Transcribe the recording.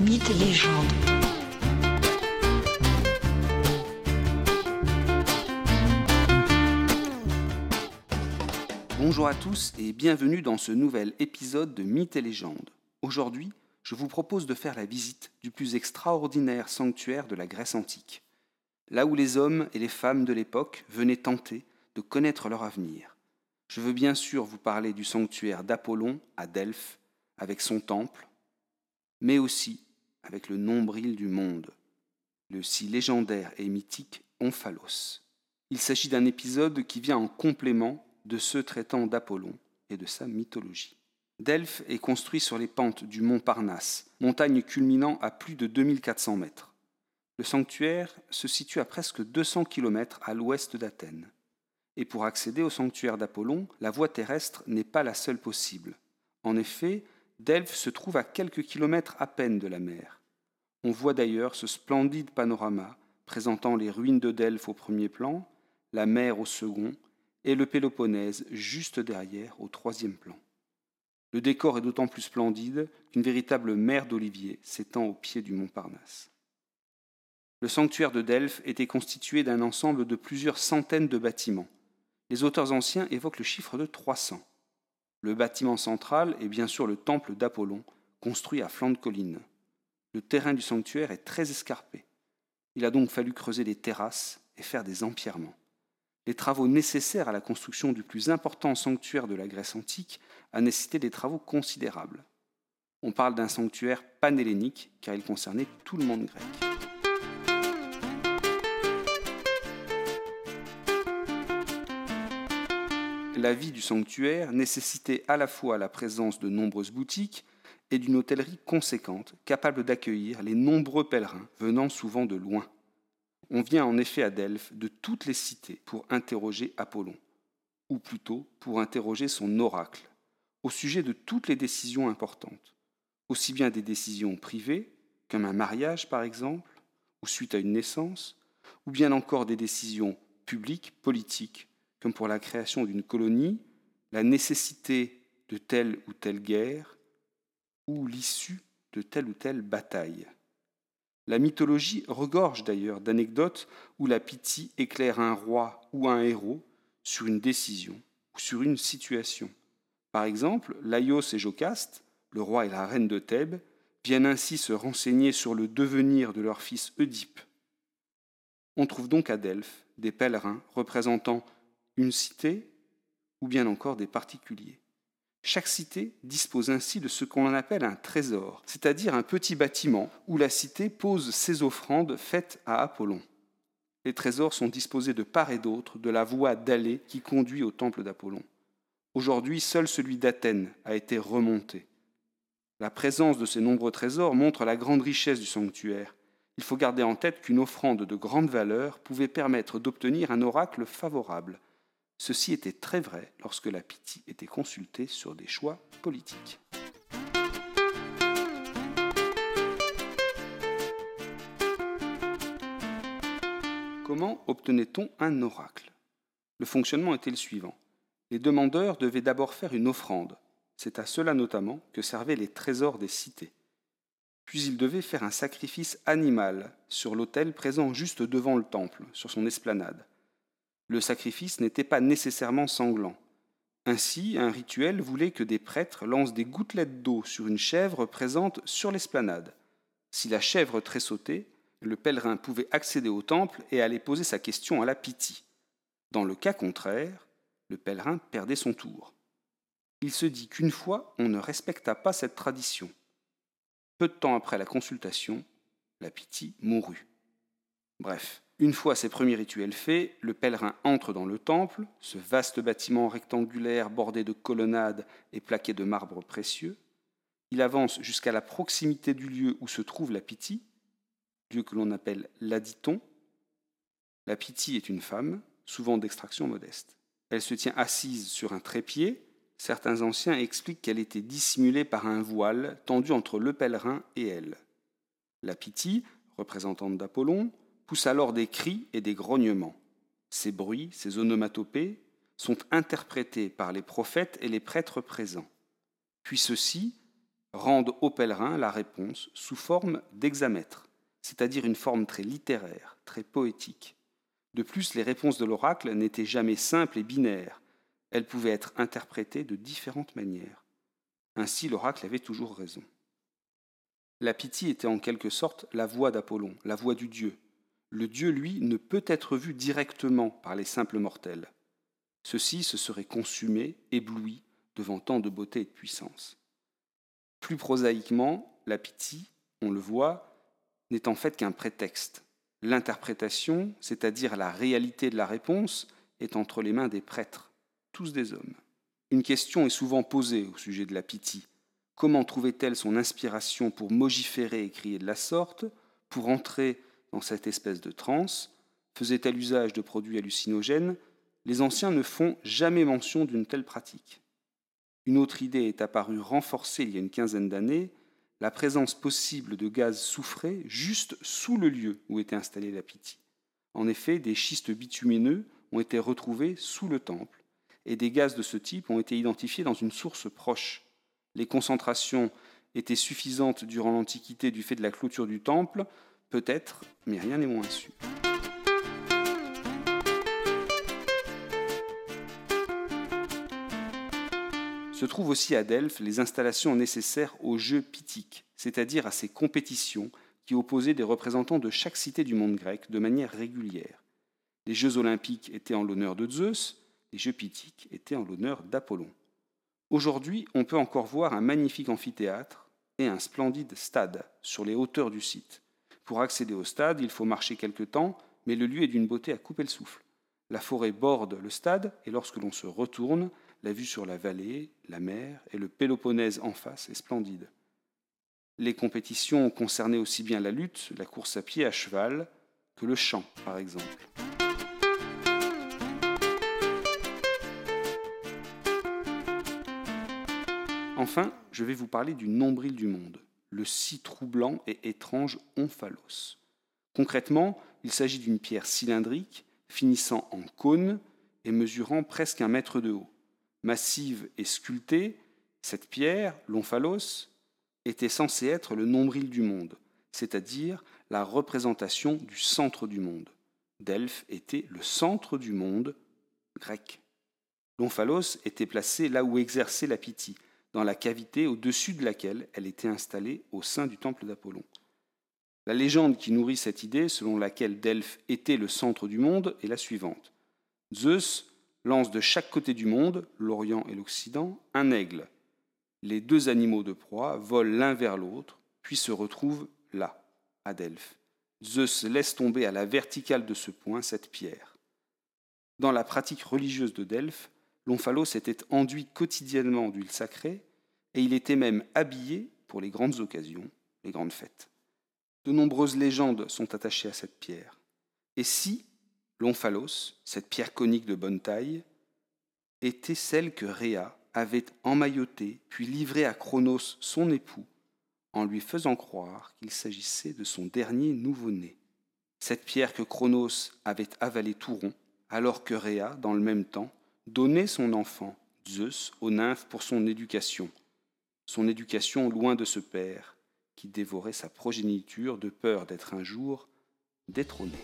Mythes et légendes. Bonjour à tous et bienvenue dans ce nouvel épisode de Mythes et légendes. Aujourd'hui, je vous propose de faire la visite du plus extraordinaire sanctuaire de la Grèce antique, là où les hommes et les femmes de l'époque venaient tenter de connaître leur avenir. Je veux bien sûr vous parler du sanctuaire d'Apollon à Delphes, avec son temple, mais aussi avec le nombril du monde, le si légendaire et mythique Omphalos. Il s'agit d'un épisode qui vient en complément de ceux traitant d'Apollon et de sa mythologie. Delphes est construit sur les pentes du mont Parnasse, montagne culminant à plus de 2400 mètres. Le sanctuaire se situe à presque 200 km à l'ouest d'Athènes. Et pour accéder au sanctuaire d'Apollon, la voie terrestre n'est pas la seule possible. En effet, Delphes se trouve à quelques kilomètres à peine de la mer. On voit d'ailleurs ce splendide panorama présentant les ruines de Delphes au premier plan, la mer au second et le Péloponnèse juste derrière au troisième plan. Le décor est d'autant plus splendide qu'une véritable mer d'oliviers s'étend au pied du mont Parnasse. Le sanctuaire de Delphes était constitué d'un ensemble de plusieurs centaines de bâtiments. Les auteurs anciens évoquent le chiffre de 300. Le bâtiment central est bien sûr le temple d'Apollon, construit à flanc de colline. Le terrain du sanctuaire est très escarpé. Il a donc fallu creuser des terrasses et faire des empierrements. Les travaux nécessaires à la construction du plus important sanctuaire de la Grèce antique a nécessité des travaux considérables. On parle d'un sanctuaire panhellénique car il concernait tout le monde grec. La vie du sanctuaire nécessitait à la fois la présence de nombreuses boutiques et d'une hôtellerie conséquente, capable d'accueillir les nombreux pèlerins venant souvent de loin. On vient en effet à Delphes de toutes les cités pour interroger Apollon, ou plutôt pour interroger son oracle, au sujet de toutes les décisions importantes, aussi bien des décisions privées, comme un mariage par exemple, ou suite à une naissance, ou bien encore des décisions publiques, politiques, comme pour la création d'une colonie, la nécessité de telle ou telle guerre, ou l'issue de telle ou telle bataille. La mythologie regorge d'ailleurs d'anecdotes où la Pythie éclaire un roi ou un héros sur une décision ou sur une situation. Par exemple, Laios et Jocaste, le roi et la reine de Thèbes, viennent ainsi se renseigner sur le devenir de leur fils Oedipe. On trouve donc à Delphes des pèlerins représentant une cité ou bien encore des particuliers. Chaque cité dispose ainsi de ce qu'on appelle un trésor, c'est-à-dire un petit bâtiment où la cité pose ses offrandes faites à Apollon. Les trésors sont disposés de part et d'autre de la voie d'allée qui conduit au temple d'Apollon. Aujourd'hui, seul celui d'Athènes a été remonté. La présence de ces nombreux trésors montre la grande richesse du sanctuaire. Il faut garder en tête qu'une offrande de grande valeur pouvait permettre d'obtenir un oracle favorable. Ceci était très vrai lorsque la Pythie était consultée sur des choix politiques. Comment obtenait-on un oracle? Le fonctionnement était le suivant. Les demandeurs devaient d'abord faire une offrande. C'est à cela notamment que servaient les trésors des cités. Puis ils devaient faire un sacrifice animal sur l'autel présent juste devant le temple, sur son esplanade le sacrifice n'était pas nécessairement sanglant. Ainsi, un rituel voulait que des prêtres lancent des gouttelettes d'eau sur une chèvre présente sur l'esplanade. Si la chèvre tressautait, le pèlerin pouvait accéder au temple et aller poser sa question à la Pythie. Dans le cas contraire, le pèlerin perdait son tour. Il se dit qu'une fois, on ne respecta pas cette tradition. Peu de temps après la consultation, la Pythie mourut. Bref, une fois ces premiers rituels faits, le pèlerin entre dans le temple, ce vaste bâtiment rectangulaire bordé de colonnades et plaqué de marbre précieux. Il avance jusqu'à la proximité du lieu où se trouve la Pythie, lieu que l'on appelle l'Aditon. La est une femme, souvent d'extraction modeste. Elle se tient assise sur un trépied. Certains anciens expliquent qu'elle était dissimulée par un voile tendu entre le pèlerin et elle. La Pythie, représentante d'Apollon, poussent alors des cris et des grognements. Ces bruits, ces onomatopées, sont interprétés par les prophètes et les prêtres présents. Puis ceux-ci, rendent aux pèlerins la réponse sous forme d'hexamètre, c'est-à-dire une forme très littéraire, très poétique. De plus, les réponses de l'oracle n'étaient jamais simples et binaires, elles pouvaient être interprétées de différentes manières. Ainsi, l'oracle avait toujours raison. La Pythie était en quelque sorte la voix d'Apollon, la voix du dieu. Le dieu, lui, ne peut être vu directement par les simples mortels. Ceux-ci se seraient consumés, éblouis, devant tant de beauté et de puissance. Plus prosaïquement, la Pythie, on le voit, n'est en fait qu'un prétexte. L'interprétation, c'est-à-dire la réalité de la réponse, est entre les mains des prêtres, tous des hommes. Une question est souvent posée au sujet de la Pythie. Comment trouvait-elle son inspiration pour mogiférer et crier de la sorte, pour entrer dans cette espèce de transe Faisait-elle usage de produits hallucinogènes Les anciens ne font jamais mention d'une telle pratique. Une autre idée est apparue renforcée il y a une quinzaine d'années, la présence possible de gaz soufrés juste sous le lieu où était installée la Pythie. En effet, des schistes bitumineux ont été retrouvés sous le temple, et des gaz de ce type ont été identifiés dans une source proche les concentrations étaient suffisantes durant l'Antiquité du fait de la clôture du temple, peut-être, mais rien n'est moins su. Se trouvent aussi à Delphes les installations nécessaires aux Jeux pythiques, c'est-à-dire à ces compétitions qui opposaient des représentants de chaque cité du monde grec de manière régulière. Les Jeux olympiques étaient en l'honneur de Zeus, les Jeux pythiques étaient en l'honneur d'Apollon. Aujourd'hui, on peut encore voir un magnifique amphithéâtre et un splendide stade sur les hauteurs du site. Pour accéder au stade, il faut marcher quelque temps, mais le lieu est d'une beauté à couper le souffle. La forêt borde le stade et lorsque l'on se retourne, la vue sur la vallée, la mer et le Péloponnèse en face est splendide. Les compétitions concernaient aussi bien la lutte, la course à pied à cheval, que le chant, par exemple. Enfin, je vais vous parler du nombril du monde, le si troublant et étrange omphalos. Concrètement, il s'agit d'une pierre cylindrique finissant en cône et mesurant presque un mètre de haut. Massive et sculptée, cette pierre, l'omphalos, était censée être le nombril du monde, c'est-à-dire la représentation du centre du monde. Delphes était le centre du monde grec. L'omphalos était placé là où exerçait la Pythie, dans la cavité au-dessus de laquelle elle était installée au sein du temple d'Apollon. La légende qui nourrit cette idée, selon laquelle Delphes était le centre du monde, est la suivante. Zeus lance de chaque côté du monde, l'Orient et l'Occident, un aigle. Les deux animaux de proie volent l'un vers l'autre, puis se retrouvent là, à Delphes. Zeus laisse tomber à la verticale de ce point cette pierre. Dans la pratique religieuse de Delphes, l'omphalos était enduit quotidiennement d'huile sacrée, et il était même habillé pour les grandes occasions, les grandes fêtes. De nombreuses légendes sont attachées à cette pierre. Et si l'omphalos, cette pierre conique de bonne taille, était celle que Rhea avait emmaillotée puis livrée à Chronos, son époux, en lui faisant croire qu'il s'agissait de son dernier nouveau-né. Cette pierre que Chronos avait avalée tout rond, alors que Rhea, dans le même temps, donner son enfant, Zeus, aux nymphes pour son éducation, son éducation loin de ce père qui dévorait sa progéniture de peur d'être un jour détrôné.